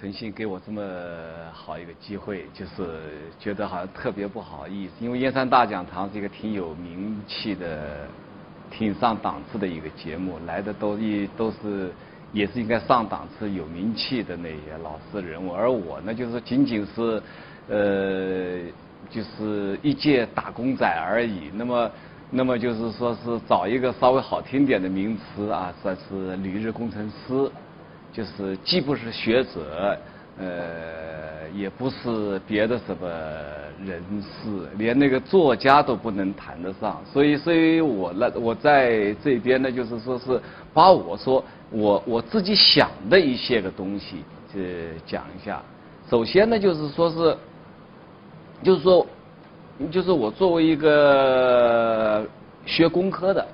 腾讯给我这么好一个机会，就是觉得好像特别不好意思，因为燕山大讲堂是一个挺有名气的、挺上档次的一个节目，来的都一都是也是应该上档次、有名气的那些老师人物，而我呢，就是仅仅是呃，就是一介打工仔而已。那么，那么就是说是找一个稍微好听点的名词啊，算是旅日工程师。就是既不是学者，呃，也不是别的什么人士，连那个作家都不能谈得上。所以，所以我呢，我在这边呢，就是说是把我说我我自己想的一些个东西，呃，讲一下。首先呢，就是说是，就是说，就是我作为一个学工科的，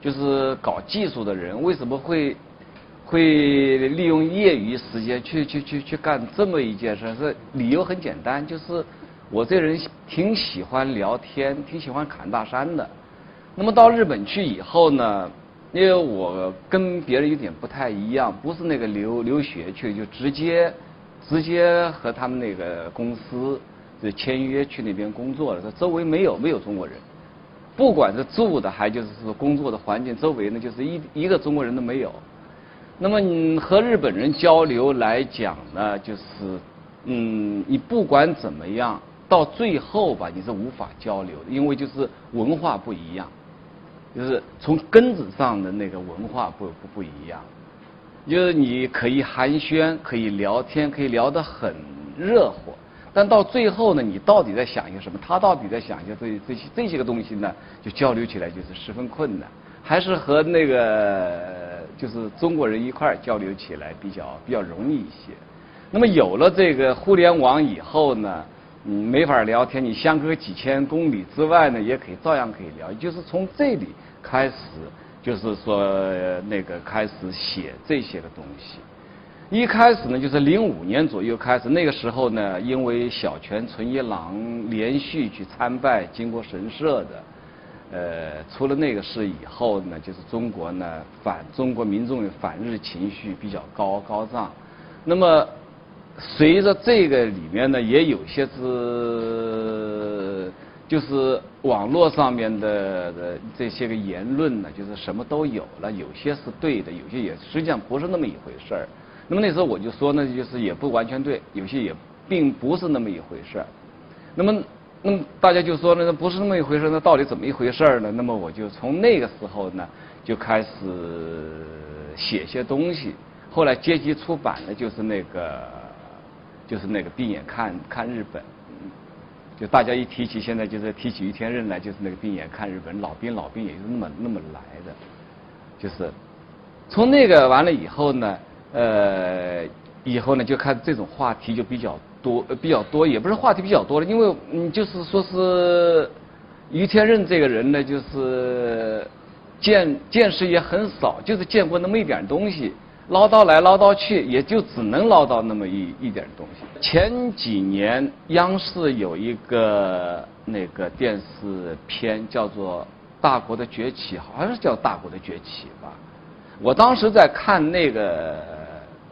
就是搞技术的人，为什么会？会利用业余时间去去去去干这么一件事，是理由很简单，就是我这人挺喜欢聊天，挺喜欢侃大山的。那么到日本去以后呢，因为我跟别人有点不太一样，不是那个留留学去，就直接直接和他们那个公司就签约去那边工作了。这周围没有没有中国人，不管是住的还就是说工作的环境，周围呢就是一一个中国人都没有。那么你和日本人交流来讲呢，就是，嗯，你不管怎么样，到最后吧，你是无法交流的，因为就是文化不一样，就是从根子上的那个文化不不不一样，就是你可以寒暄，可以聊天，可以聊得很热火，但到最后呢，你到底在想些什么？他到底在想些这这些这些个东西呢？就交流起来就是十分困难，还是和那个。就是中国人一块交流起来比较比较容易一些。那么有了这个互联网以后呢，嗯，没法聊天。你相隔几千公里之外呢，也可以照样可以聊。就是从这里开始，就是说那个开始写这些个东西。一开始呢，就是零五年左右开始，那个时候呢，因为小泉纯一郎连续去参拜靖国神社的。呃，出了那个事以后呢，就是中国呢反中国民众的反日情绪比较高高涨。那么随着这个里面呢，也有些是就是网络上面的的这些个言论呢，就是什么都有了，有些是对的，有些也实际上不是那么一回事儿。那么那时候我就说呢，就是也不完全对，有些也并不是那么一回事儿。那么。那么大家就说呢，那不是那么一回事，那到底怎么一回事呢？那么我就从那个时候呢，就开始写些东西。后来阶级出版的就是那个，就是那个闭眼看看日本。就大家一提起现在就是提起于天任来，就是那个闭眼看日本，老兵老兵也是那么那么来的。就是从那个完了以后呢，呃，以后呢就看这种话题就比较。多比较多，也不是话题比较多了，因为嗯，就是说是于天任这个人呢，就是见见识也很少，就是见过那么一点东西，唠叨来唠叨去，也就只能唠叨那么一一点东西。前几年央视有一个那个电视片叫做《大国的崛起》，好像是叫《大国的崛起》吧。我当时在看那个。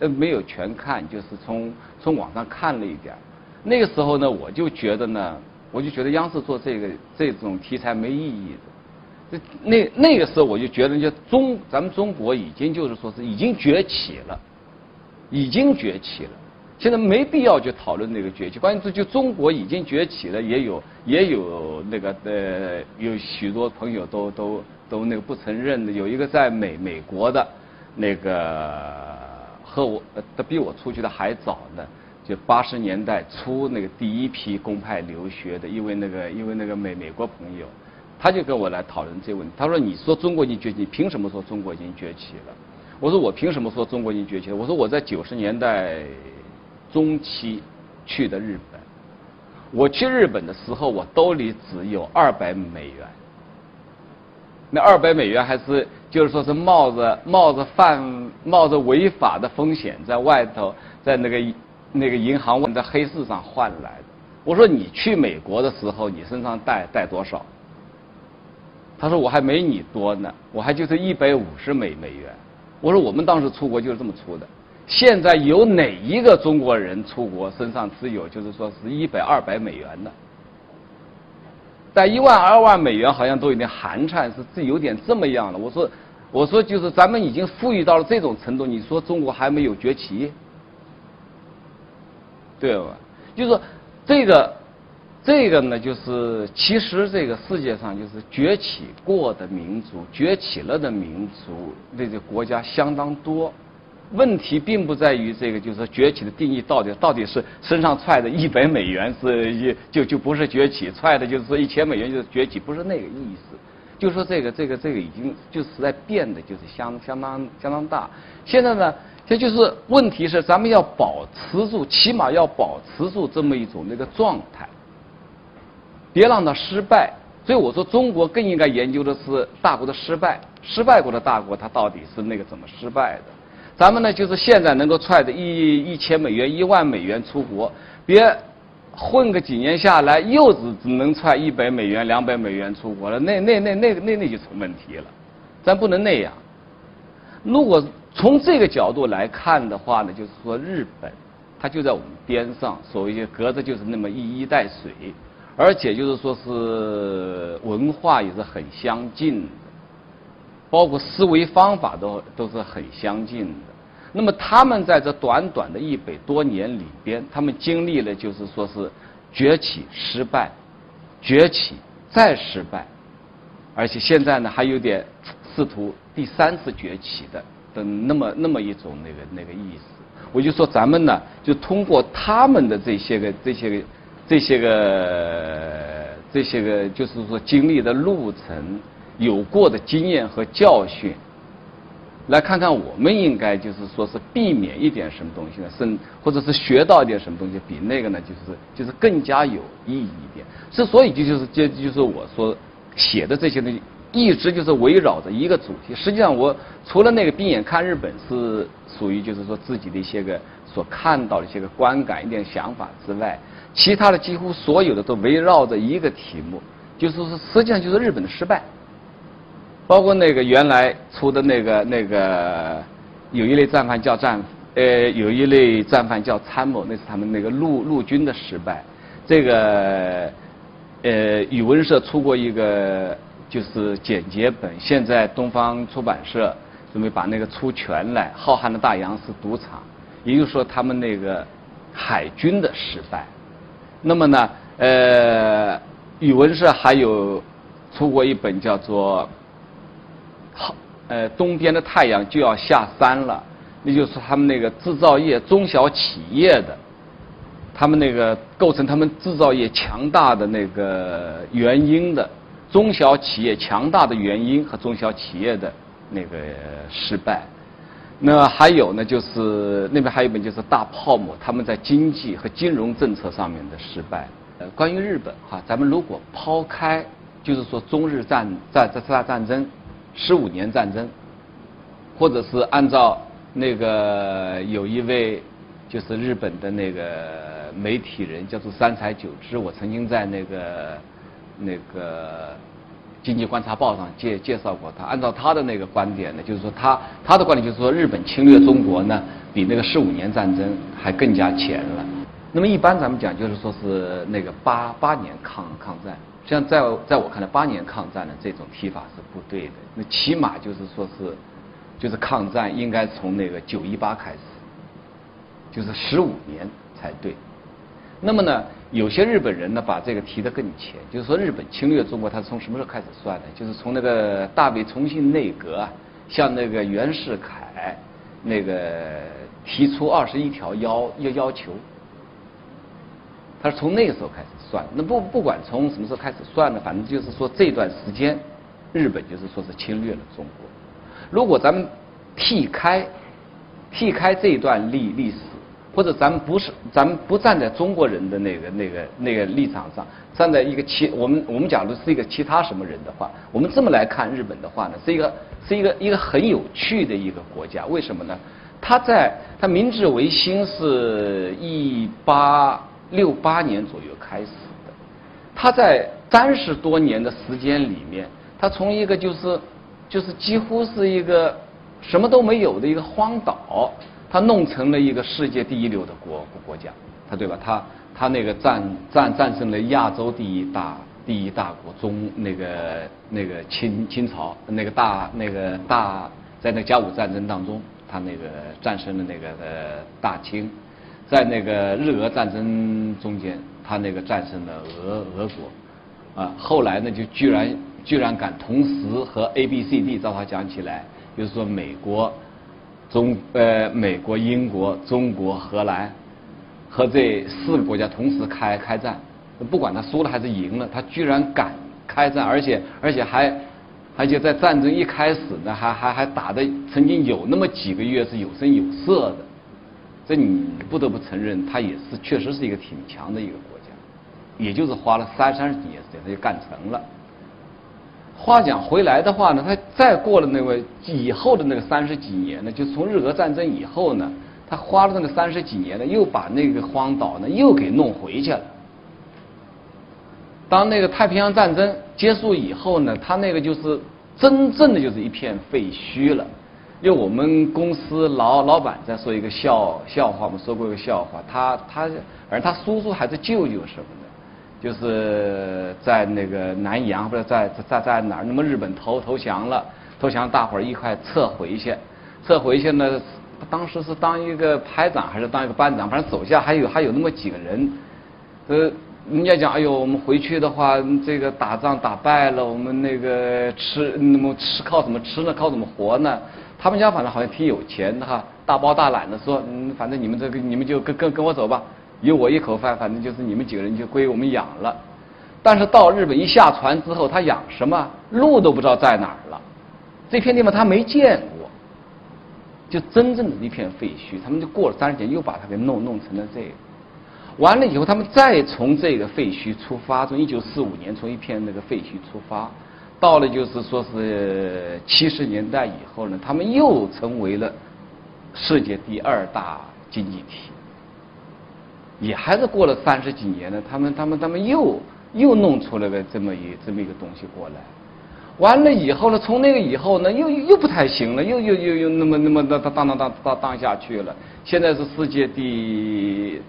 呃，没有全看，就是从从网上看了一点那个时候呢，我就觉得呢，我就觉得央视做这个这种题材没意义的。那那个时候我就觉得，就中咱们中国已经就是说是已经崛起了，已经崛起了。现在没必要去讨论那个崛起，关键是就中国已经崛起了，也有也有那个呃，有许多朋友都都都那个不承认的。有一个在美美国的那个。和我，他比我出去的还早呢，就八十年代初那个第一批公派留学的，因为那个因为那个美美国朋友，他就跟我来讨论这个问题。他说：“你说中国已经崛起，凭什么说中国已经崛起了？”我说：“我凭什么说中国已经崛起了？”我说：“我在九十年代中期去的日本，我去日本的时候，我兜里只有二百美元。那二百美元还是。”就是说是冒着冒着犯冒着违法的风险，在外头在那个那个银行在黑市上换来的。我说你去美国的时候，你身上带带多少？他说我还没你多呢，我还就是一百五十美美元。我说我们当时出国就是这么出的，现在有哪一个中国人出国身上只有就是说是一百二百美元的？但一万二万美元好像都有点寒颤，是这有点这么样了。我说，我说就是咱们已经富裕到了这种程度，你说中国还没有崛起？对吧？就是这个，这个呢，就是其实这个世界上就是崛起过的民族，崛起了的民族，那个国家相当多。问题并不在于这个，就是崛起的定义到底到底是身上揣的一百美元是一就就不是崛起，揣的就是说一千美元就是崛起，不是那个意思。就说这个这个这个已经就实在变得就是相相当相当大。现在呢，这就是问题是咱们要保持住，起码要保持住这么一种那个状态，别让它失败。所以我说中国更应该研究的是大国的失败，失败过的大国它到底是那个怎么失败的。咱们呢，就是现在能够揣着一一千美元、一万美元出国，别混个几年下来，又只只能揣一百美元、两百美元出国了，那那那那那那就成问题了。咱不能那样。如果从这个角度来看的话呢，就是说日本，它就在我们边上，所谓就隔着就是那么一衣带水，而且就是说是文化也是很相近的。包括思维方法都都是很相近的。那么他们在这短短的一百多年里边，他们经历了就是说是崛起、失败、崛起再失败，而且现在呢还有点试图第三次崛起的的那么那么一种那个那个意思。我就说咱们呢，就通过他们的这些个这些个这些个这些个，就是说经历的路程。有过的经验和教训，来看看我们应该就是说是避免一点什么东西呢？甚或者是学到一点什么东西，比那个呢就是就是更加有意义一点。之所以就就是这就是我说写的这些东西，一直就是围绕着一个主题。实际上，我除了那个闭眼看日本是属于就是说自己的一些个所看到的一些个观感、一点想法之外，其他的几乎所有的都围绕着一个题目，就是说实际上就是日本的失败。包括那个原来出的那个那个有一类战犯叫战呃有一类战犯叫参谋，那是他们那个陆陆军的失败。这个呃语文社出过一个就是简洁本，现在东方出版社准备把那个出全来。浩瀚的大洋是赌场，也就是说他们那个海军的失败。那么呢呃语文社还有出过一本叫做。呃，东边的太阳就要下山了，那就是他们那个制造业中小企业的，他们那个构成他们制造业强大的那个原因的中小企业强大的原因和中小企业的那个失败。那还有呢，就是那边还有一本就是大泡沫，他们在经济和金融政策上面的失败。呃，关于日本哈，咱们如果抛开就是说中日战战这次大战争。十五年战争，或者是按照那个有一位就是日本的那个媒体人叫做三才久之，我曾经在那个那个经济观察报上介介绍过他。按照他的那个观点呢，就是说他他的观点就是说日本侵略中国呢，比那个十五年战争还更加前了。那么一般咱们讲就是说是那个八八年抗抗战。像在在我看来，八年抗战的这种提法是不对的。那起码就是说是，就是抗战应该从那个九一八开始，就是十五年才对。那么呢，有些日本人呢把这个提得更前，就是说日本侵略中国，他是从什么时候开始算的？就是从那个大卫重庆内阁啊，向那个袁世凯那个提出二十一条要要要求。他是从那个时候开始算，那不不管从什么时候开始算呢，反正就是说这段时间，日本就是说是侵略了中国。如果咱们替开，替开这一段历历史，或者咱们不是，咱们不站在中国人的那个那个那个立场上，站在一个其我们我们假如是一个其他什么人的话，我们这么来看日本的话呢，是一个是一个一个很有趣的一个国家。为什么呢？他在他明治维新是一八。六八年左右开始的，他在三十多年的时间里面，他从一个就是就是几乎是一个什么都没有的一个荒岛，他弄成了一个世界第一流的国国家，他对吧？他他那个战战战胜了亚洲第一大第一大国中那个那个清清朝那个大那个大在那甲午战争当中，他那个战胜了那个呃大清，在那个日俄战争中间，他那个战胜了俄俄国，啊，后来呢就居然居然敢同时和 A B C D 照他讲起来，就是说美国。中呃，美国、英国、中国、荷兰和这四个国家同时开开战，不管他输了还是赢了，他居然敢开战，而且而且还而且在战争一开始呢，还还还打的曾经有那么几个月是有声有色的，这你不得不承认，他也是确实是一个挺强的一个国家，也就是花了三三十几年时间他就干成了。话讲回来的话呢，他再过了那个以后的那个三十几年呢，就从日俄战争以后呢，他花了那个三十几年呢，又把那个荒岛呢又给弄回去了。当那个太平洋战争结束以后呢，他那个就是真正的就是一片废墟了。因为我们公司老老板在说一个笑笑话，我们说过一个笑话，他他反正他叔叔还是舅舅什么的。就是在那个南洋，或者在在在哪儿？那么日本投投降了，投降大伙儿一块撤回去，撤回去呢。当时是当一个排长还是当一个班长？反正手下还有还有那么几个人。呃，人家讲，哎呦，我们回去的话，这个打仗打败了，我们那个吃那么吃靠什么吃呢？靠怎么活呢？他们家反正好像挺有钱的哈，大包大揽的说，嗯，反正你们这个你们就跟跟跟我走吧。有我一口饭，反正就是你们几个人就归我们养了。但是到日本一下船之后，他养什么路都不知道在哪儿了，这片地方他没见过，就真正的一片废墟。他们就过了三十年，又把它给弄弄成了这个。完了以后，他们再从这个废墟出发，从一九四五年从一片那个废墟出发，到了就是说是七十年代以后呢，他们又成为了世界第二大经济体。也还是过了三十几年了，他们他们他们又又弄出来个这么一这么一个东西过来，完了以后呢，从那个以后呢，又又不太行了，又又又又那么那么当当当当当当下去了。现在是世界第，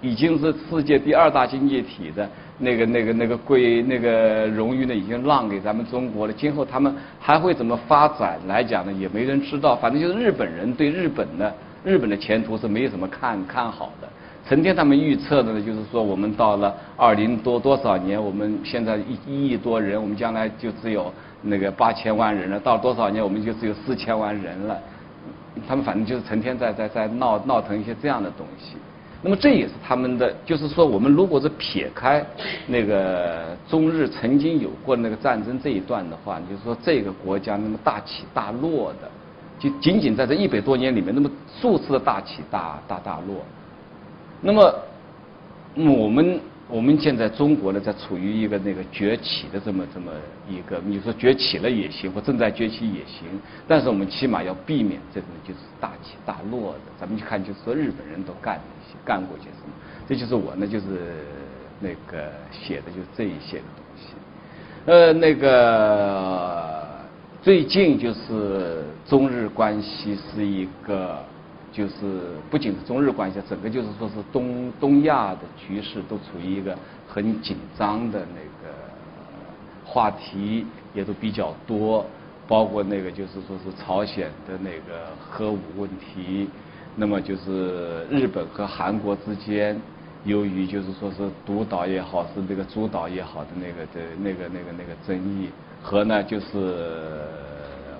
已经是世界第二大经济体的那个那个那个贵那个荣誉呢，已经让给咱们中国了。今后他们还会怎么发展来讲呢？也没人知道。反正就是日本人对日本呢，日本的前途是没有什么看看好的。成天他们预测的呢，就是说我们到了二零多多少年，我们现在一一亿多人，我们将来就只有那个八千万人了。到多少年，我们就只有四千万人了。他们反正就是成天在在在闹闹腾一些这样的东西。那么这也是他们的，就是说我们如果是撇开那个中日曾经有过那个战争这一段的话，就是说这个国家那么大起大落的，就仅仅在这一百多年里面，那么数次的大起大大大落。那么，我们我们现在中国呢，在处于一个那个崛起的这么这么一个，你说崛起了也行，或正在崛起也行，但是我们起码要避免这种就是大起大落的。咱们去看，就是说日本人都干的干过些什么，这就是我呢，就是那个写的就是这一些的东西。呃，那个最近就是中日关系是一个。就是不仅是中日关系，整个就是说是东东亚的局势都处于一个很紧张的那个话题，也都比较多，包括那个就是说是朝鲜的那个核武问题，那么就是日本和韩国之间，由于就是说是独岛也好，是那个主岛也好的那个的那个那个那个争议，和呢就是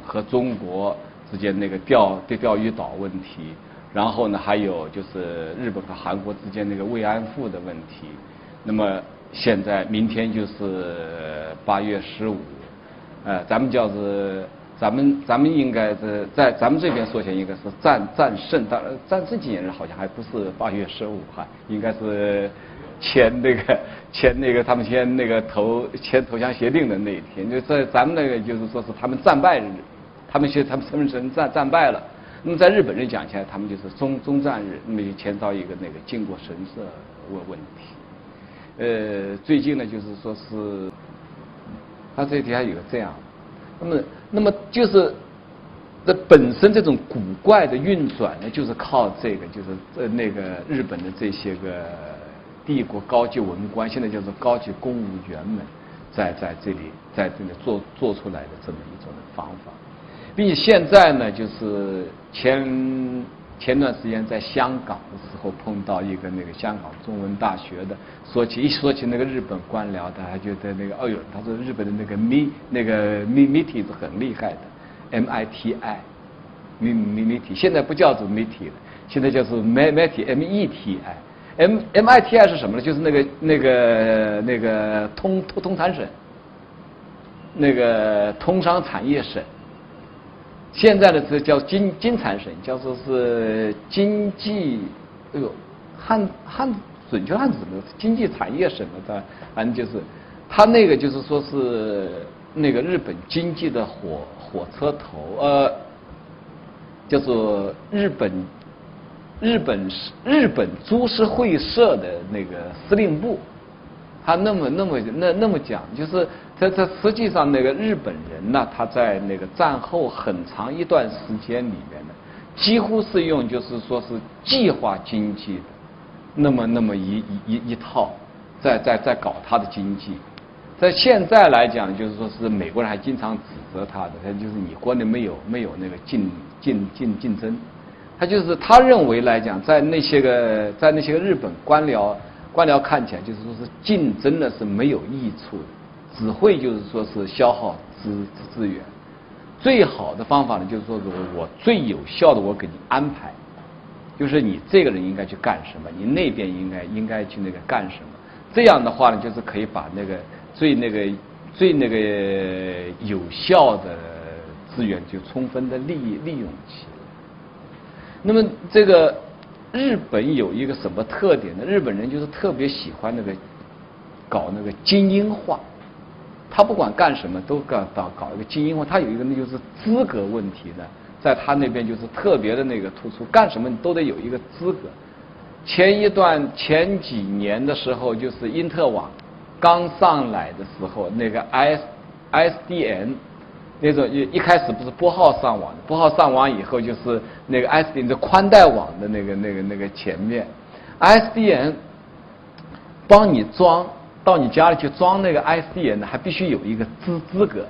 和中国之间那个钓钓钓鱼岛问题。然后呢，还有就是日本和韩国之间那个慰安妇的问题。那么现在明天就是八月十五，呃，咱们叫是咱们咱们应该是在咱们这边说起来应该是战战胜，当然战胜纪念日好像还不是八月十五哈，应该是签那个 签那个他们签那个投签投降协定的那一天，就在咱们那个就是说是他们战败日，他们现他们身份证战战败了。那么在日本人讲起来，他们就是中中战日，那么就签到一个那个靖国神社问问题。呃，最近呢，就是说是，他这底下有个这样，那么那么就是这本身这种古怪的运转呢，就是靠这个，就是呃那个日本的这些个帝国高级文官，现在叫做高级公务员们，在在这里在这里做做出来的这么一种方法，并且现在呢，就是前前段时间在香港的时候碰到一个那个香港中文大学的，说起一说起那个日本官僚，他还觉得那个哦哟，他说日本的那个 mi 那个 mi m i t 是很厉害的。MITI，MITI，现在不叫做 m i t 了，现在叫做 MITI，M-MITI 是什么呢？就是那个那个那个通通通产省，那个通商产业省。现在的这叫经经产省，叫做是经济，哎呦，汉汉准确汉字怎么？经济产业省的，反正就是，他那个就是说是那个日本经济的火。火车头，呃，叫做日本日本日本株式会社的那个司令部，他那么那么那那么讲，就是在在实际上那个日本人呢，他在那个战后很长一段时间里面呢，几乎是用就是说是计划经济那么那么一一一一套，在在在搞他的经济。在现在来讲，就是说是美国人还经常指责他的，他就是你国内没有没有那个竞竞竞竞争，他就是他认为来讲，在那些个在那些个日本官僚官僚看起来，就是说是竞争呢是没有益处的，只会就是说是消耗资资源。最好的方法呢，就是说是我最有效的，我给你安排，就是你这个人应该去干什么，你那边应该应该去那个干什么。这样的话呢，就是可以把那个。最那个最那个有效的资源就充分的利利用起来。那么这个日本有一个什么特点呢？日本人就是特别喜欢那个搞那个精英化，他不管干什么都搞搞搞一个精英化。他有一个那就是资格问题呢，在他那边就是特别的那个突出，干什么你都得有一个资格。前一段前几年的时候，就是英特网。刚上来的时候，那个 S S D N 那种一一开始不是拨号上网，拨号上网以后就是那个 S D N 的宽带网的那个那个那个前面，S D N 帮你装到你家里去装那个 S D N 还必须有一个资资格，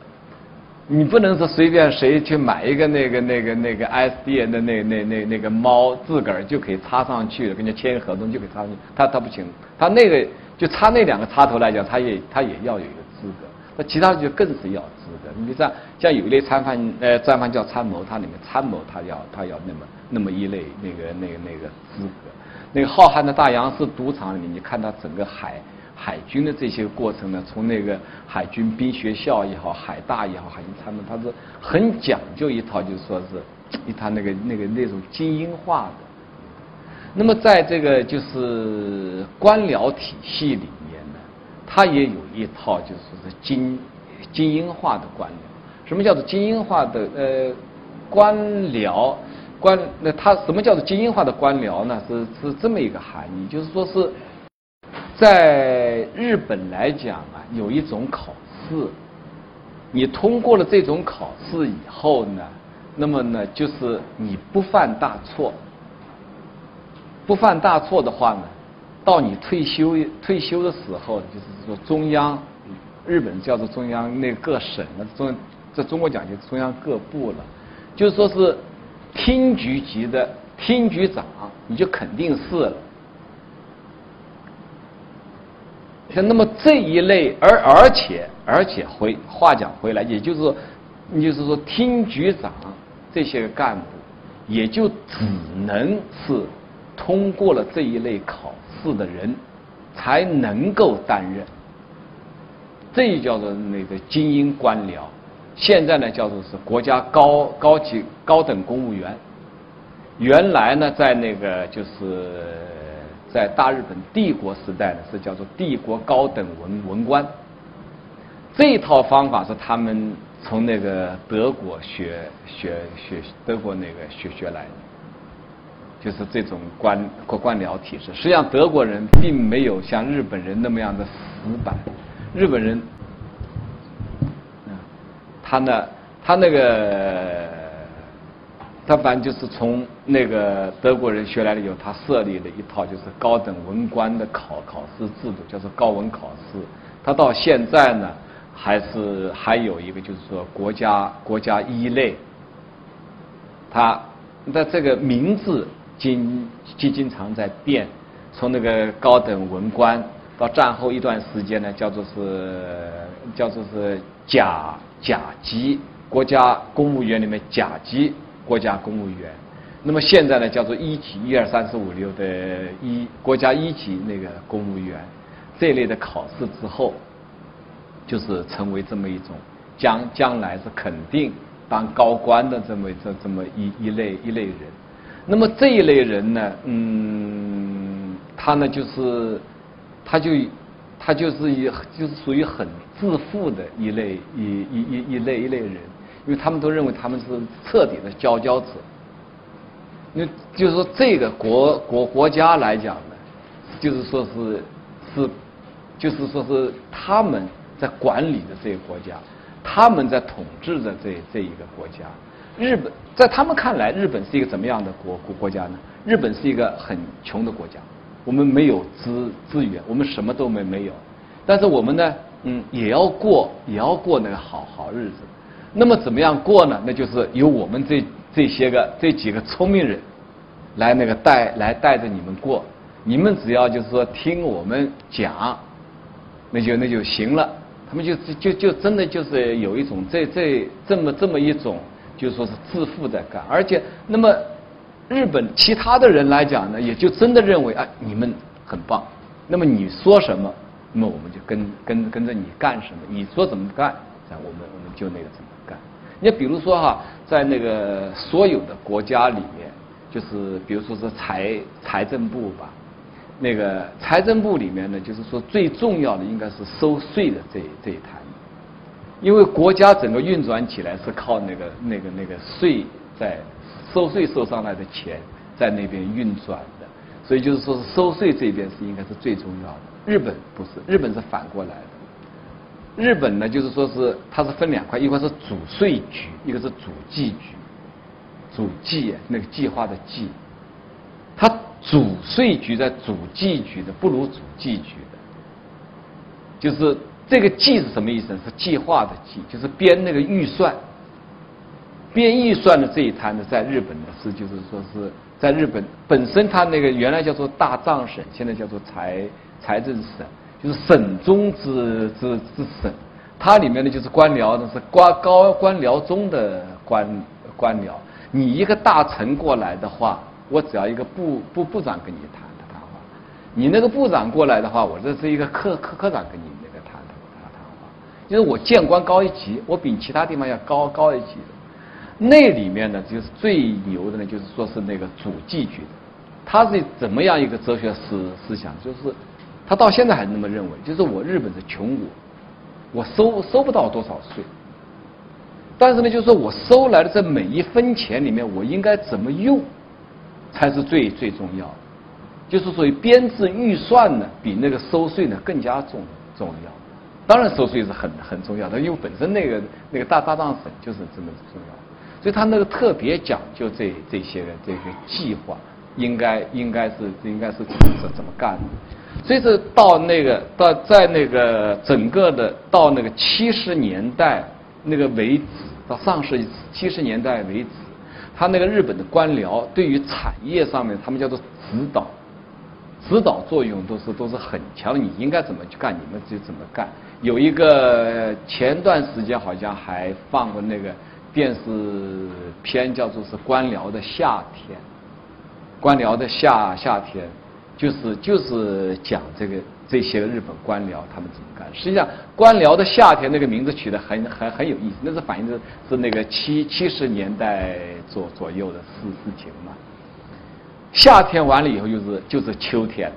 你不能说随便谁去买一个那个那个那个 S D N 的那那那那个猫自个儿就可以插上去了，跟人家签合同就可以插上去，他他不行，他那个。就插那两个插头来讲，他也他也要有一个资格，那其他就更是要资格。你比如像像有一类参犯，呃，战犯叫参谋，他里面参谋他要他要那么那么一类那个那个那个资格。那个浩瀚的大洋是赌场里面，你看他整个海海军的这些过程呢，从那个海军兵学校也好，海大也好，海军参谋，他是很讲究一套，就是说是一套那个那个那种精英化的。那么，在这个就是官僚体系里面呢，他也有一套，就是说是精精英化的官僚。什么叫做精英化的呃官僚？官那他什么叫做精英化的官僚呢？是是这么一个含义，就是说是在日本来讲啊，有一种考试，你通过了这种考试以后呢，那么呢，就是你不犯大错。不犯大错的话呢，到你退休退休的时候，就是说中央，日本叫做中央那各省了，中在中国讲就中央各部了，就说是厅局级的厅局长，你就肯定是了。像像那么这一类，而而且而且回话讲回来，也就是说，你就是说厅局长这些干部，也就只能是。通过了这一类考试的人，才能够担任。这叫做那个精英官僚。现在呢，叫做是国家高高级高等公务员。原来呢，在那个就是在大日本帝国时代呢，是叫做帝国高等文文官。这一套方法是他们从那个德国学学学德国那个学学来的。就是这种官官官僚体制，实际上德国人并没有像日本人那么样的死板。日本人，他呢，他那个他反正就是从那个德国人学来了以后，他设立了一套就是高等文官的考考试制度，叫做高文考试。他到现在呢，还是还有一个就是说国家国家一类。他的这个名字经经经常在变，从那个高等文官到战后一段时间呢，叫做是叫做是甲甲级国家公务员里面甲级。国家公务员，那么现在呢，叫做一级一二三四五六的一国家一级那个公务员，这类的考试之后，就是成为这么一种将将来是肯定当高官的这么这这么一一类一类人。那么这一类人呢，嗯，他呢就是他就他就是一就是属于很自负的一类一一一一类一类人。因为他们都认为他们是彻底的佼佼者，那就是说这个国国国家来讲呢，就是说是是，就是说是他们在管理的这个国家，他们在统治的这这一个国家。日本在他们看来，日本是一个怎么样的国国国家呢？日本是一个很穷的国家，我们没有资资源，我们什么都没没有，但是我们呢，嗯，也要过也要过那个好好日子。那么怎么样过呢？那就是由我们这这些个这几个聪明人，来那个带来带着你们过。你们只要就是说听我们讲，那就那就行了。他们就就就真的就是有一种这这这么这么一种，就说是自负的感。而且那么日本其他的人来讲呢，也就真的认为啊你们很棒。那么你说什么，那么我们就跟跟跟着你干什么。你说怎么干，那我们我们就那个怎么干。你比如说哈，在那个所有的国家里面，就是比如说是财财政部吧，那个财政部里面呢，就是说最重要的应该是收税的这这一摊，因为国家整个运转起来是靠那个那个那个税在收税收上来的钱在那边运转的，所以就是说是收税这边是应该是最重要的。日本不是，日本是反过来的。日本呢，就是说是它是分两块，一块是主税局，一个是主计局。主计那个计划的计，它主税局在主计局的不如主计局的，就是这个计是什么意思？是计划的计，就是编那个预算。编预算的这一摊呢，在日本呢是就是说是在日本本身它那个原来叫做大藏省，现在叫做财财政省。就是省中之之之省，它里面呢就是官僚呢是官高官僚中的官官僚。你一个大臣过来的话，我只要一个部部部长跟你谈谈谈话；你那个部长过来的话，我这是一个科科科长跟你那个谈谈谈话。就是我见官高一级，我比其他地方要高高一级的。那里面呢，就是最牛的呢，就是说是那个主计局的，他是怎么样一个哲学思思想，就是。他到现在还那么认为，就是我日本是穷国，我收收不到多少税，但是呢，就是说我收来的这每一分钱里面，我应该怎么用，才是最最重要的。就是所以编制预算呢，比那个收税呢更加重重要。当然收税是很很重要的，因为本身那个那个大大藏省就是这么重要，所以他那个特别讲究这这些这个计划，应该应该是应该是怎么怎么干的。所以是到那个到在那个整个的到那个七十年代那个为止，到上世纪七十年代为止，他那个日本的官僚对于产业上面，他们叫做指导，指导作用都是都是很强。你应该怎么去干，你们就怎么干。有一个前段时间好像还放过那个电视片，叫做是官僚的夏天，官僚的夏夏天。就是就是讲这个这些日本官僚他们怎么干。实际上，官僚的夏天那个名字取得很很很有意思，那是反映的是那个七七十年代左左右的事事情嘛。夏天完了以后就是就是秋天，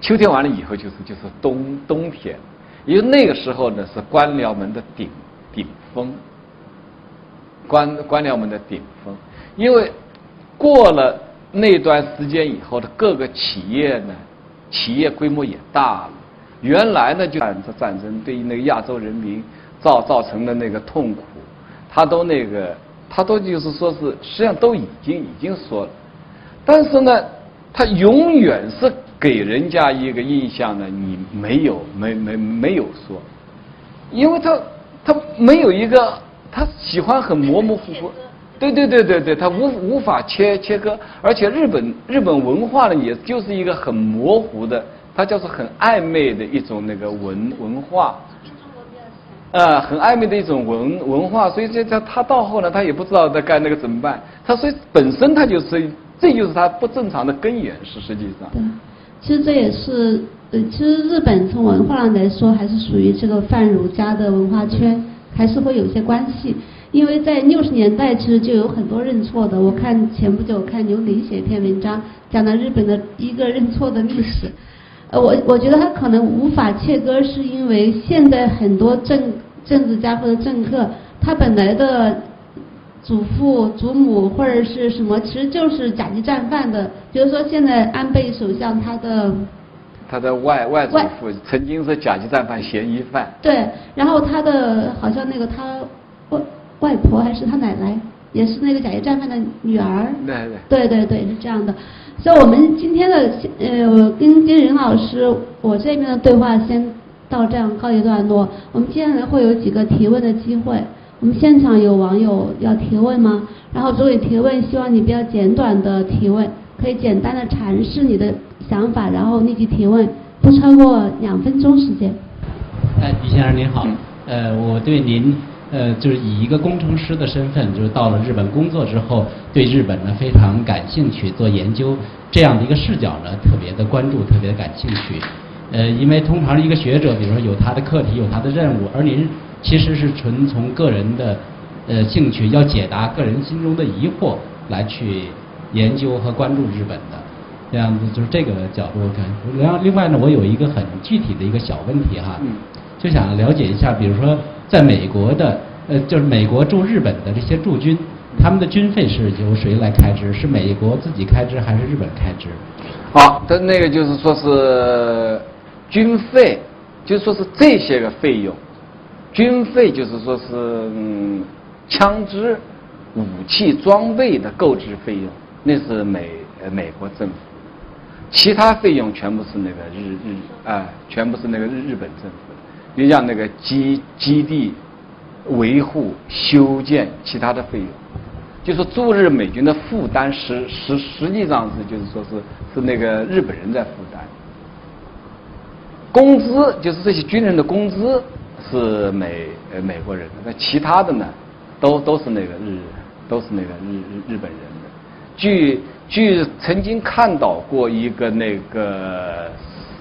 秋天完了以后就是就是冬冬天，因为那个时候呢是官僚们的顶顶峰，官官僚们的顶峰，因为过了。那段时间以后的各个企业呢，企业规模也大了。原来呢，就战战争对于那个亚洲人民造造成的那个痛苦，他都那个他都就是说是实际上都已经已经说了，但是呢，他永远是给人家一个印象呢，你没有没没没有说，因为他他没有一个他喜欢很模模糊糊。对对对对对，他无无法切切割，而且日本日本文化呢，也就是一个很模糊的，它叫做很暧昧的一种那个文文化，呃，很暧昧的一种文文化，所以这这他到后来他也不知道在干那个怎么办，他所以本身他就是这就是他不正常的根源是实际上。对，其实这也是呃，其实日本从文化上来说还是属于这个泛儒家的文化圈，还是会有些关系。因为在六十年代，其实就有很多认错的。我看前不久看刘林写一篇文章，讲了日本的一个认错的历史。呃，我我觉得他可能无法切割，是因为现在很多政政治家或者政客，他本来的祖父、祖母或者是什么，其实就是甲级战犯的。比如说现在安倍首相他的他的外外祖父曾经是甲级战犯嫌疑犯。对，然后他的好像那个他外。外婆还是他奶奶，也是那个甲级战犯的女儿。奶奶。对对对，是这样的。所以我们今天的呃，跟金仁老师我这边的对话先到这样告一段落。我们接下来会有几个提问的机会。我们现场有网友要提问吗？然后作为提问，希望你比较简短的提问，可以简单的阐释你的想法，然后立即提问，不超过两分钟时间。哎，李先生您好，呃，我对您。呃，就是以一个工程师的身份，就是到了日本工作之后，对日本呢非常感兴趣，做研究这样的一个视角呢特别的关注，特别的感兴趣。呃，因为通常一个学者，比如说有他的课题，有他的任务，而您其实是纯从个人的呃兴趣，要解答个人心中的疑惑来去研究和关注日本的，这样子就是这个角度看。然后另外呢，我有一个很具体的一个小问题哈，就想了解一下，比如说。在美国的，呃，就是美国驻日本的这些驻军，他们的军费是由谁来开支？是美国自己开支还是日本开支？好，他那个就是说是军费，就是说是这些个费用，军费就是说是嗯，枪支、武器装备的购置费用，那是美呃美国政府，其他费用全部是那个日日啊，全部是那个日日本政府。你像那个基基地维护、修建其他的费用，就是驻日美军的负担，实实实际上是就是说是是那个日本人在负担。工资就是这些军人的工资是美呃美国人的，那其他的呢，都都是那个日都是那个日日日本人的。据据曾经看到过一个那个。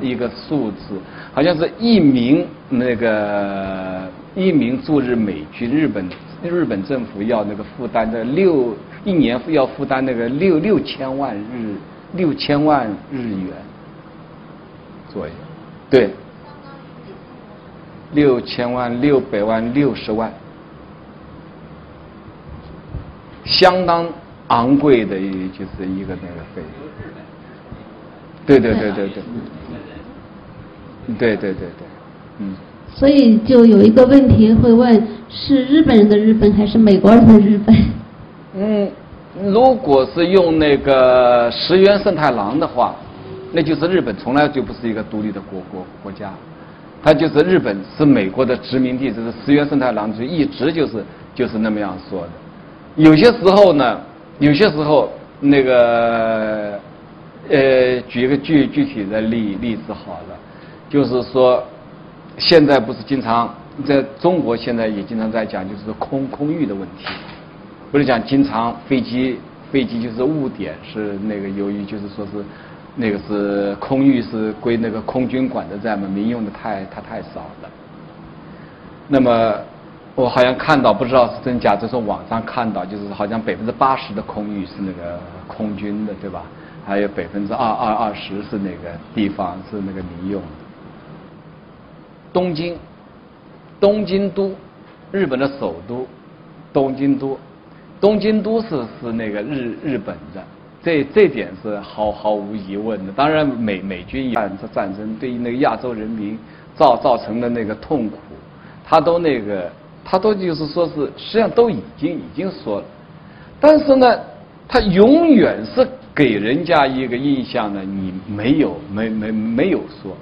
一个数字，好像是一名那个一名驻日美军，日本日本政府要那个负担的六一年要负担那个六六千万日六千万日元左右，对，六千万六百万六十万，相当昂贵的就是一个那个费用，对对对对对。对对对对，嗯。所以就有一个问题会问：是日本人的日本还是美国人的日本？嗯，如果是用那个石原慎太郎的话，那就是日本从来就不是一个独立的国国国家，他就是日本是美国的殖民地，这是石原慎太郎就一直就是就是那么样说的。有些时候呢，有些时候那个呃，举一个具具体的例例子好了。就是说，现在不是经常在中国，现在也经常在讲，就是空空域的问题，不是讲经常飞机飞机就是误点，是那个由于就是说是那个是空域是归那个空军管的在嘛，民用的太它太少了。那么我好像看到，不知道是真假，就是网上看到，就是好像百分之八十的空域是那个空军的，对吧？还有百分之二二二十是那个地方是那个民用的。东京，东京都，日本的首都，东京都，东京都是是那个日日本的，这这点是毫毫无疑问的。当然，美美军战战争对于那个亚洲人民造造成的那个痛苦，他都那个他都就是说是实际上都已经已经说了，但是呢，他永远是给人家一个印象呢，你没有没没没有说，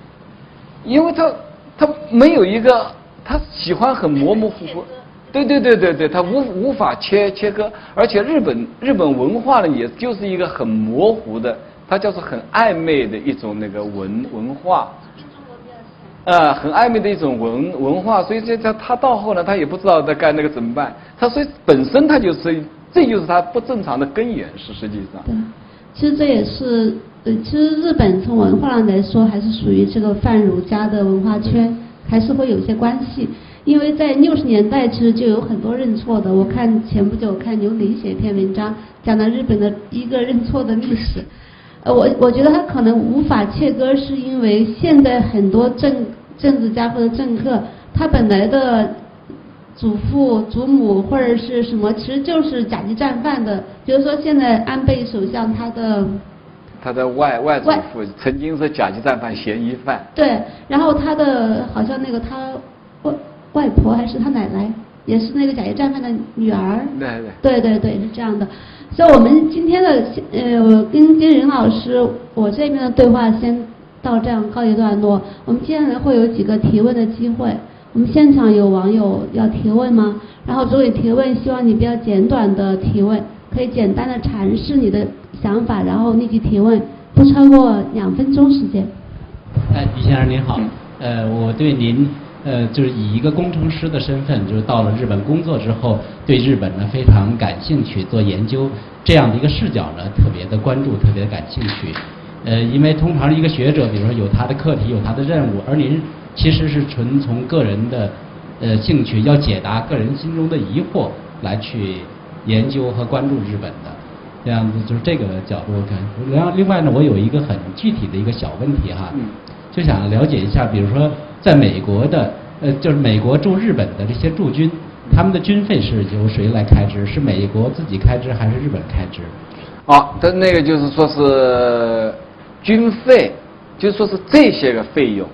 因为他他没有一个他喜欢很模模糊糊，对对对对对，他无无法切切割，而且日本日本文化呢，也就是一个很模糊的，它叫做很暧昧的一种那个文文化。呃，很暧昧的一种文文化，所以这他他到后来他也不知道在干那个怎么办，他所以本身他就是，这就是他不正常的根源是实际上。对，其实这也是，呃，其实日本从文化上来说还是属于这个泛儒家的文化圈，还是会有些关系，因为在六十年代其实就有很多认错的，我看前不久看刘林写一篇文章，讲了日本的一个认错的历史，呃，我我觉得他可能无法切割，是因为现在很多政政治家或者政客，他本来的祖父、祖母或者是什么，其实就是甲级战犯的。比如说，现在安倍首相他的他的外外祖父曾经是甲级战犯嫌疑犯。对，然后他的好像那个他外外婆还是他奶奶，也是那个甲级战犯的女儿。对对。对对对，是这样的。所以我们今天的呃，我跟跟任老师我这边的对话先。到这样告一段落，我们接下来会有几个提问的机会。我们现场有网友要提问吗？然后，作为提问，希望你比较简短的提问，可以简单的阐释你的想法，然后立即提问，不超过两分钟时间。哎，李先生您好，呃，我对您呃，就是以一个工程师的身份，就是到了日本工作之后，对日本呢非常感兴趣，做研究这样的一个视角呢，特别的关注，特别的感兴趣。呃，因为通常一个学者，比如说有他的课题，有他的任务，而您其实是纯从个人的呃兴趣，要解答个人心中的疑惑来去研究和关注日本的，这样子就是这个角度看。然后另外呢，我有一个很具体的一个小问题哈，就想了解一下，比如说在美国的呃，就是美国驻日本的这些驻军，他们的军费是由谁来开支？是美国自己开支还是日本开支？啊，他那个就是说是。军费，就说是这些个费用，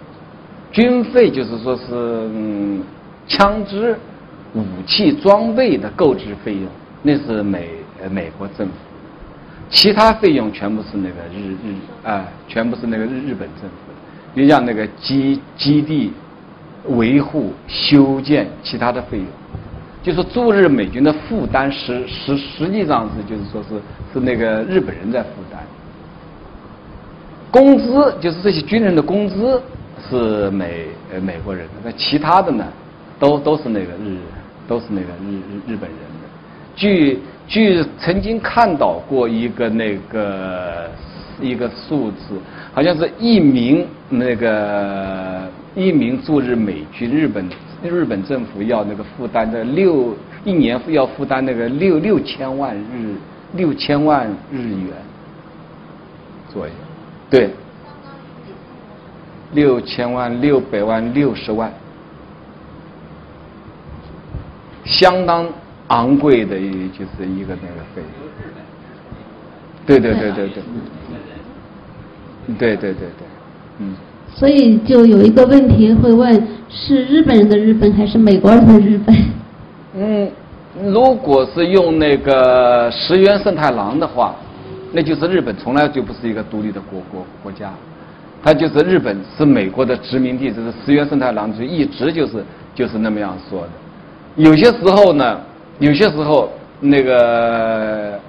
军费就是说是嗯，枪支、武器装备的购置费用，那是美美国政府，其他费用全部是那个日日啊，全部是那个日日本政府的。你像那个基基地维护、修建其他的费用，就是驻日美军的负担实实实际上是就是说是是那个日本人在负担。工资就是这些军人的工资是美呃美国人的，那其他的呢，都都是那个日都是那个日日日本人的。据据曾经看到过一个那个一个数字，好像是一名那个一名驻日美军日本日本政府要那个负担的六一年要负担那个六六千万日六千万日元左右。对，六千万、六百万、六十万，相当昂贵的，就是一个那个费用。对对对对对，对对对对，嗯。所以就有一个问题会问：是日本人的日本还是美国人的日本？嗯，如果是用那个石原慎太郎的话。那就是日本从来就不是一个独立的国国国家，它就是日本是美国的殖民地，这是石原慎太郎就一直就是就是那么样说的。有些时候呢，有些时候那个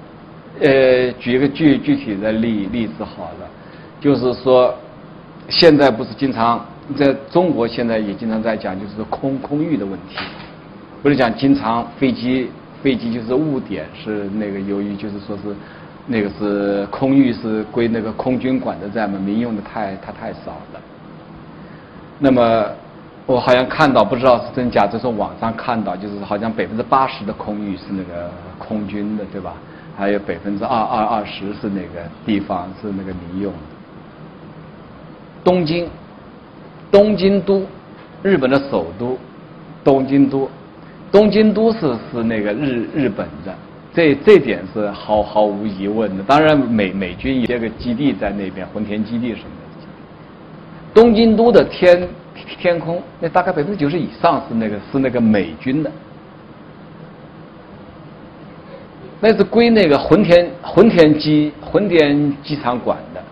呃，举一个具具体的例例子好了，就是说现在不是经常在中国现在也经常在讲就是空空域的问题，不是讲经常飞机飞机就是误点是那个由于就是说是。那个是空域是归那个空军管的在嘛，民用的太它太少了。那么我好像看到，不知道是真假，就是网上看到，就是好像百分之八十的空域是那个空军的，对吧？还有百分之二二二十是那个地方是那个民用的。东京，东京都，日本的首都，东京都，东京都是是那个日日本的。这这点是毫毫无疑问的。当然，美美军有个基地在那边，浑田基地什么的。东京都的天天空，那大概百分之九十以上是那个是那个美军的。那是归那个混田混田机混田机场管的。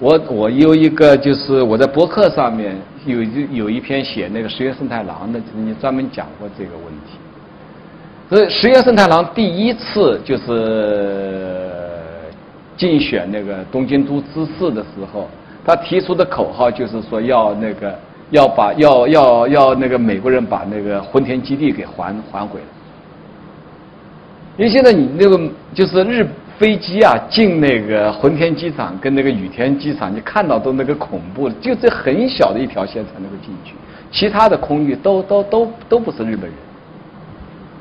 我我有一个就是我在博客上面有有一篇写那个十月生态廊的，你专门讲过这个问题。所以十月生态廊第一次就是竞选那个东京都知事的时候，他提出的口号就是说要那个要把要要要那个美国人把那个混田基地给还还回来。因为现在你那个就是日飞机啊进那个混田机场跟那个羽田机场，你看到都那个恐怖，就这很小的一条线才能够进去，其他的空域都都都都不是日本人。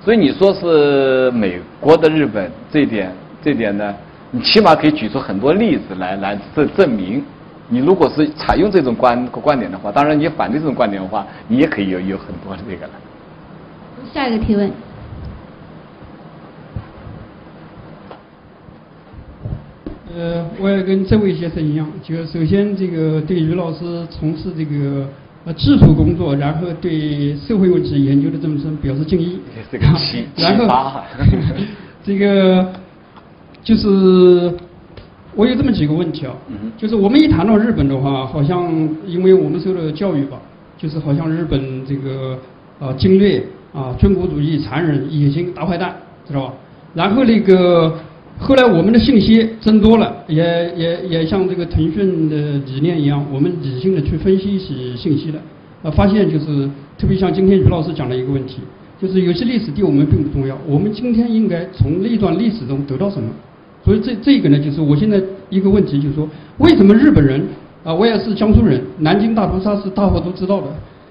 所以你说是美国的日本这点这点呢，你起码可以举出很多例子来来证证明。你如果是采用这种观观点的话，当然你反对这种观点的话，你也可以有有很多的这个了。下一个提问。呃，我也跟这位先生一样，就首先这个对于老师从事这个呃技术工作，然后对社会问题研究的这么深表示敬意。这个启然后发。这个就是我有这么几个问题啊，就是我们一谈到日本的话，好像因为我们受的教育吧，就是好像日本这个啊侵略啊军国主义残忍野心大坏蛋，知道吧？然后那个。后来我们的信息增多了，也也也像这个腾讯的理念一样，我们理性的去分析一些信息了，啊，发现就是特别像今天于老师讲的一个问题，就是有些历史对我们并不重要，我们今天应该从那段历史中得到什么？所以这这个呢，就是我现在一个问题，就是说为什么日本人啊，我也是江苏人，南京大屠杀是大伙都知道的，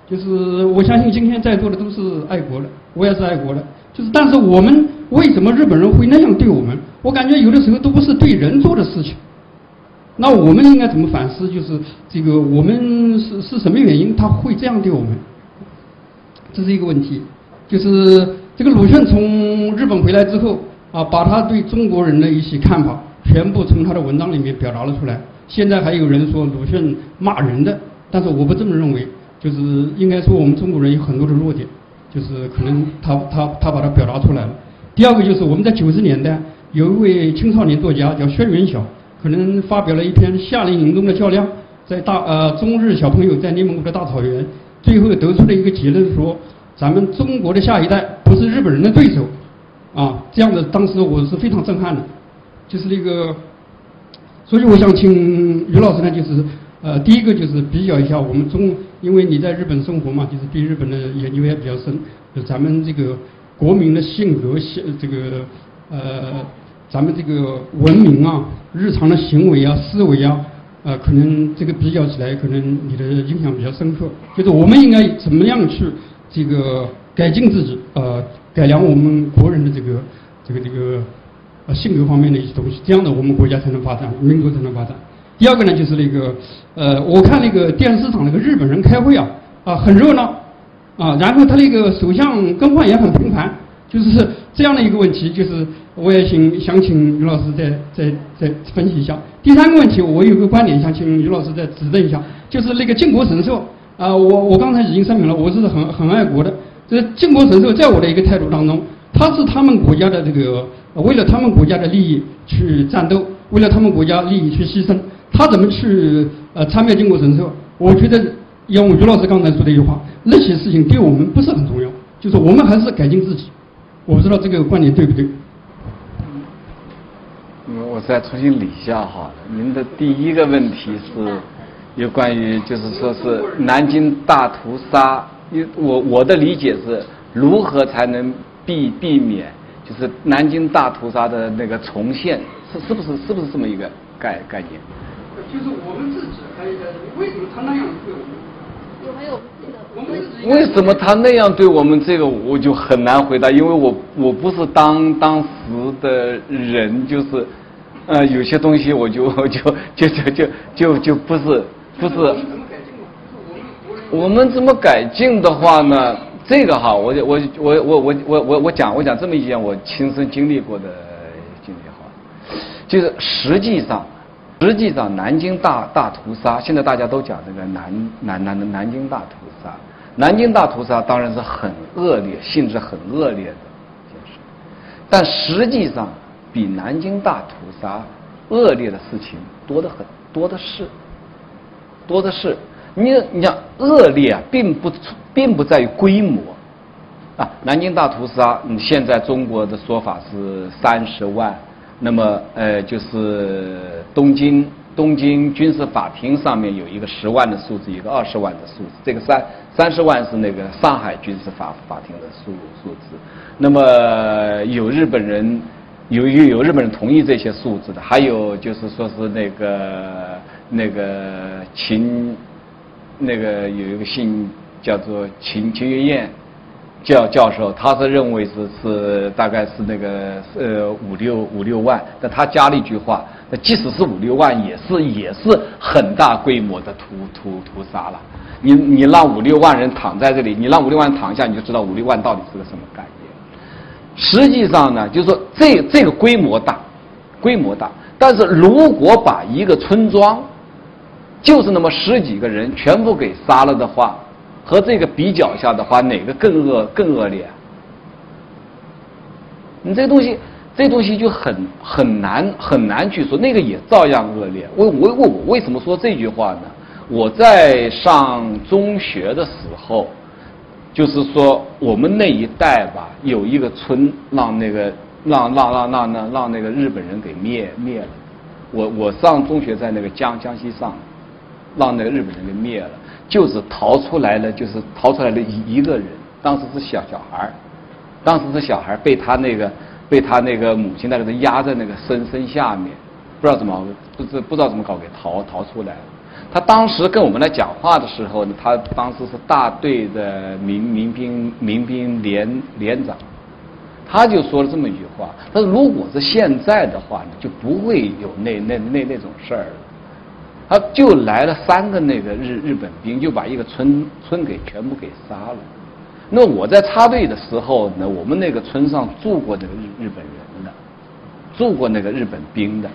就是我相信今天在座的都是爱国的，我也是爱国的，就是但是我们为什么日本人会那样对我们？我感觉有的时候都不是对人做的事情，那我们应该怎么反思？就是这个我们是是什么原因他会这样对我们？这是一个问题。就是这个鲁迅从日本回来之后啊，把他对中国人的一些看法全部从他的文章里面表达了出来。现在还有人说鲁迅骂人的，但是我不这么认为。就是应该说我们中国人有很多的弱点，就是可能他他他把它表达出来了。第二个就是我们在九十年代。有一位青少年作家叫轩辕晓，可能发表了一篇《夏令营中的较量》，在大呃中日小朋友在内蒙古的大草原，最后得出了一个结论说，咱们中国的下一代不是日本人的对手，啊，这样的当时我是非常震撼的，就是那个，所以我想请于老师呢，就是呃第一个就是比较一下我们中，因为你在日本生活嘛，就是对日本的研究也比较深，就咱们这个国民的性格这个呃。咱们这个文明啊，日常的行为啊、思维啊，呃，可能这个比较起来，可能你的印象比较深刻。就是我们应该怎么样去这个改进自己，呃，改良我们国人的这个这个这个呃性格方面的一些东西，这样的我们国家才能发展，民族才能发展。第二个呢，就是那个呃，我看那个电视上那个日本人开会啊，啊，很热闹啊，然后他那个首相更换也很频繁，就是这样的一个问题，就是。我也请想请于老师再再再分析一下。第三个问题，我有个观点想请于老师再指正一下，就是那个靖国神社啊，我我刚才已经声明了，我是很很爱国的。这靖国神社在我的一个态度当中，他是他们国家的这个为了他们国家的利益去战斗，为了他们国家利益去牺牲，他怎么去呃参拜靖国神社？我觉得用于老师刚才说的一句话，那些事情对我们不是很重要，就是我们还是改进自己。我不知道这个观点对不对。嗯我再重新理一下哈。您的第一个问题是，有关于就是说是南京大屠杀，我我的理解是如何才能避避免就是南京大屠杀的那个重现，是是不是是不是这么一个概概念？就是我们自己还有为什么他那样对我们？有没有为什么他那样对我们？这个我就很难回答，因为我我不是当当时的人，就是。呃，有些东西我就就就就就就就不是不是。我们怎么改进的话呢？这个哈，我我我我我我我我讲我讲这么一件我亲身经历过的经历哈，就是实际上实际上南京大大屠杀，现在大家都讲这个南南南的南京大屠杀，南京大屠杀当然是很恶劣，性质很恶劣的，但实际上。比南京大屠杀恶劣的事情多得很，多的是，多的是。你你讲恶劣啊，并不并不在于规模啊。南京大屠杀，现在中国的说法是三十万，那么呃，就是东京东京军事法庭上面有一个十万的数字，一个二十万的数字。这个三三十万是那个上海军事法法庭的数数字。那么有日本人有有有日本人同意这些数字的，还有就是说是那个那个秦。那个有一个姓叫做秦秦月燕教教授，他是认为是是大概是那个呃五六五六万，但他加了一句话，那即使是五六万，也是也是很大规模的屠屠屠杀了。你你让五六万人躺在这里，你让五六万躺下，你就知道五六万到底是个什么概念。实际上呢，就是说这这个规模大，规模大，但是如果把一个村庄。就是那么十几个人全部给杀了的话，和这个比较下的话，哪个更恶更恶劣？你这东西，这东西就很很难很难去说，那个也照样恶劣。我我我我为什么说这句话呢？我在上中学的时候，就是说我们那一代吧，有一个村让那个让让让让让让那个日本人给灭灭了。我我上中学在那个江江西上。让那个日本人给灭了，就是逃出来了，就是逃出来了一一个人，当时是小小孩儿，当时是小孩儿被他那个被他那个母亲那个人压在那个身身下面，不知道怎么不知不知道怎么搞给逃逃出来了。他当时跟我们来讲话的时候呢，他当时是大队的民民兵民兵连连长，他就说了这么一句话：他说如果是现在的话呢，就不会有那那那那种事儿了。他就来了三个那个日日本兵，就把一个村村给全部给杀了。那我在插队的时候呢，我们那个村上住过那个日日本人的，住过那个日本兵的，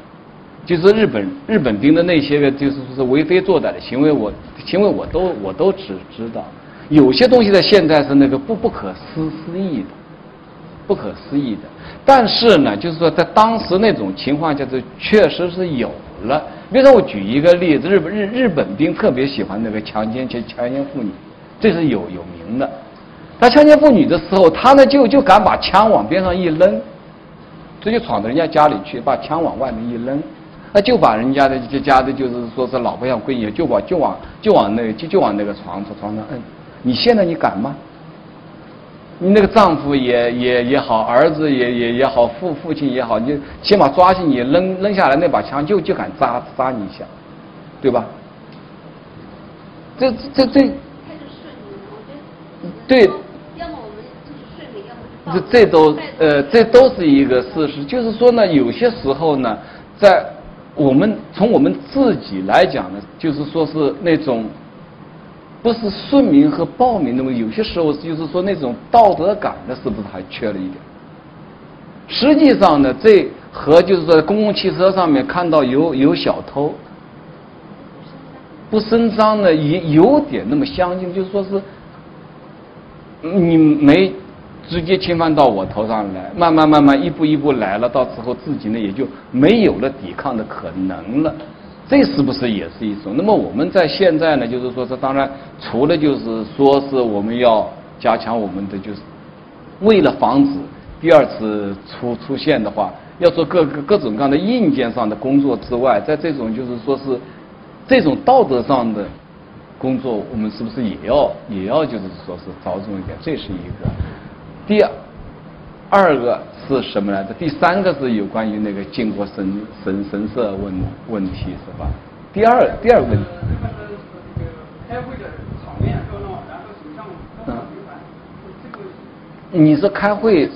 就是日本日本兵的那些个就是是为非作歹的行为，我行为我都我都知知道。有些东西在现在是那个不不可思思议的，不可思议的。但是呢，就是说在当时那种情况下，这确实是有了。比如说，我举一个例子，日本日日本兵特别喜欢那个强奸强强奸妇女，这是有有名的。他强奸妇女的时候，他呢就就敢把枪往边上一扔，这就闯到人家家里去，把枪往外面一扔，那就把人家的这家的，就是说是老婆像闺女，就往就往就往那就就往那个床床上摁。你现在你敢吗？你那个丈夫也也也好，儿子也也也好，父父亲也好，你起码抓起你扔扔下来那把枪，就就敢扎扎你一下，对吧？这这这。对。要么我们就是顺利，要么这这都呃这都是一个事实，就是说呢，有些时候呢，在我们从我们自己来讲呢，就是说是那种。不是顺民和暴民那么，有些时候就是说那种道德感呢，是不是还缺了一点？实际上呢，这和就是说公共汽车上面看到有有小偷，不声张呢，也有点那么相近，就是说是你没直接侵犯到我头上来，慢慢慢慢一步一步来了，到时候自己呢也就没有了抵抗的可能了。这是不是也是一种？那么我们在现在呢，就是说，这当然除了就是说是我们要加强我们的，就是为了防止第二次出出现的话，要做各个各种各样的硬件上的工作之外，在这种就是说是这种道德上的工作，我们是不是也要也要就是说是着重一点？这是一个。第二。二个是什么来着？第三个是有关于那个靖国神神神社问问题是吧？第二第二个问题。开会的场面热闹，然后首相频繁，这个。你是开会？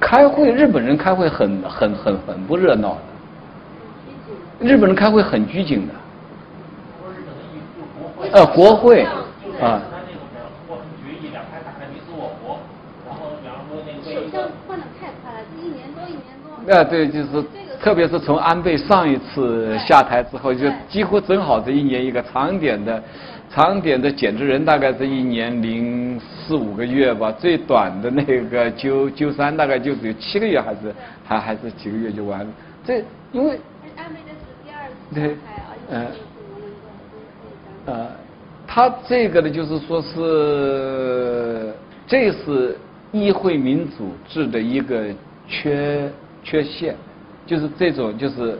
开会，日本人开会很很很很不热闹的。日本人开会很拘谨的。呃，国会啊。首相换的太快了，这一年多一年多。啊，对，就是特别是从安倍上一次下台之后，就几乎正好这一年一个长点的，长点的减职人大概是一年零四五个月吧，最短的那个九九三大概就只有七个月，还是还还是几个月就完了。这因为安倍这是第二次下台，而且呃，他这个呢，就是说是这是议会民主制的一个缺缺陷，就是这种就是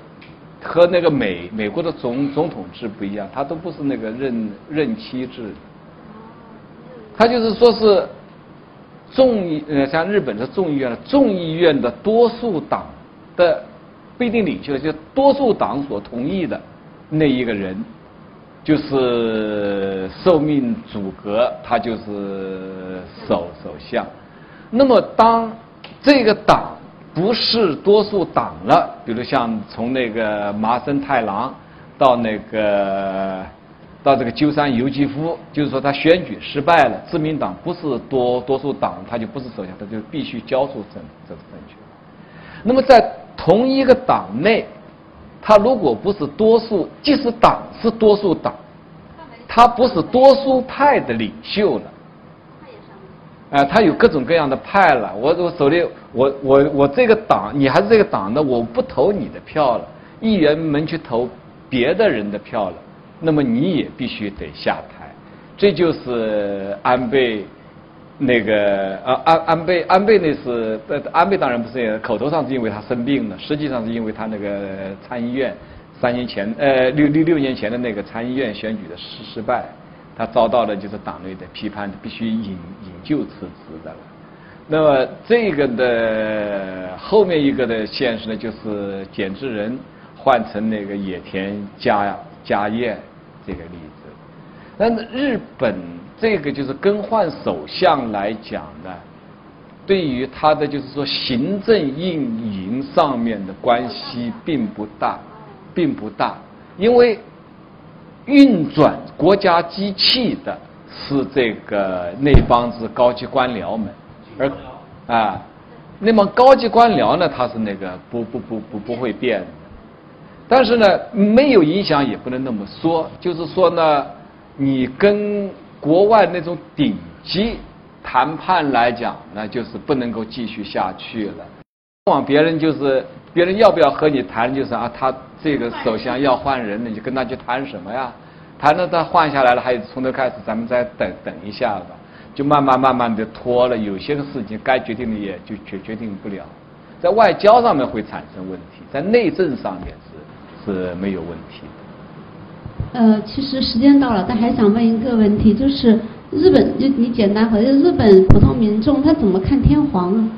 和那个美美国的总总统制不一样，他都不是那个任任期制，他就是说是众议呃像日本的众议院众议院的多数党的不一定领袖，就多数党所同意的那一个人。就是受命阻隔，他就是首首相。那么，当这个党不是多数党了，比如像从那个麻生太郎到那个到这个鸠山由纪夫，就是说他选举失败了，自民党不是多多数党，他就不是首相，他就必须交出政这个政权。那么，在同一个党内。他如果不是多数，即使党是多数党，他不是多数派的领袖了。啊，他有各种各样的派了。我我手里，我我我这个党，你还是这个党的，我不投你的票了。议员们去投别的人的票了，那么你也必须得下台。这就是安倍。那个啊安安倍安倍那是安倍当然不是口头上是因为他生病了，实际上是因为他那个参议院三年前呃六六六年前的那个参议院选举的失失败，他遭到了就是党内的批判，必须引引咎辞职的了。那么这个的后面一个的现实呢，就是减职人换成那个野田佳佳彦这个例子，但是日本。这个就是更换首相来讲呢，对于他的就是说行政运营上面的关系并不大，并不大，因为运转国家机器的是这个那帮子高级官僚们，而啊，那么高级官僚呢，他是那个不不不不不会变的，但是呢，没有影响也不能那么说，就是说呢，你跟国外那种顶级谈判来讲，那就是不能够继续下去了。往别人就是别人要不要和你谈，就是啊，他这个首相要换人，你就跟他去谈什么呀？谈了他换下来了，还从头开始，咱们再等等一下吧。就慢慢慢慢的拖了，有些事情该决定的也就决决定不了。在外交上面会产生问题，在内政上面是是没有问题。呃，其实时间到了，但还想问一个问题，就是日本，就你简单回，就日本普通民众他怎么看天皇呢？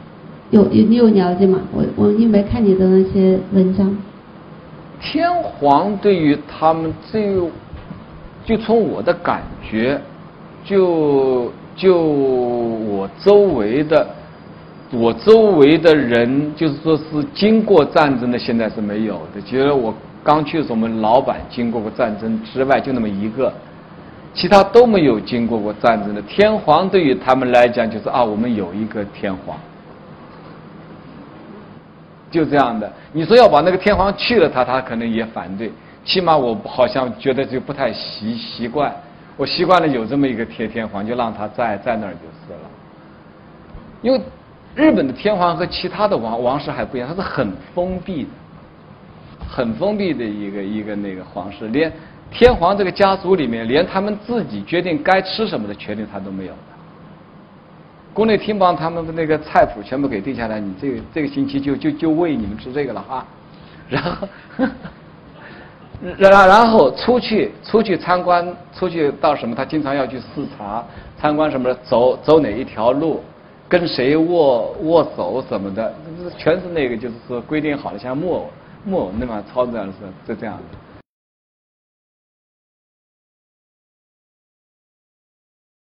有有你有了解吗？我我因为看你的那些文章。天皇对于他们这，就从我的感觉，就就我周围的，我周围的人，就是说是经过战争的，现在是没有的。其实我。刚去的时候，我们老板经过过战争之外，就那么一个，其他都没有经过过战争的。天皇对于他们来讲，就是啊，我们有一个天皇，就这样的。你说要把那个天皇去了，他他可能也反对。起码我好像觉得就不太习习惯，我习惯了有这么一个天天皇，就让他在在那儿就是了。因为日本的天皇和其他的王王室还不一样，它是很封闭的。很封闭的一个一个那个皇室，连天皇这个家族里面，连他们自己决定该吃什么的权利他都没有。宫内厅帮他们的那个菜谱全部给定下来，你这个这个星期就就就喂你们吃这个了哈。然后，然然后出去出去参观，出去到什么，他经常要去视察参观什么，走走哪一条路，跟谁握握手什么的，全是那个就是说规定好的，像木偶。木偶那么操作的是就这样的。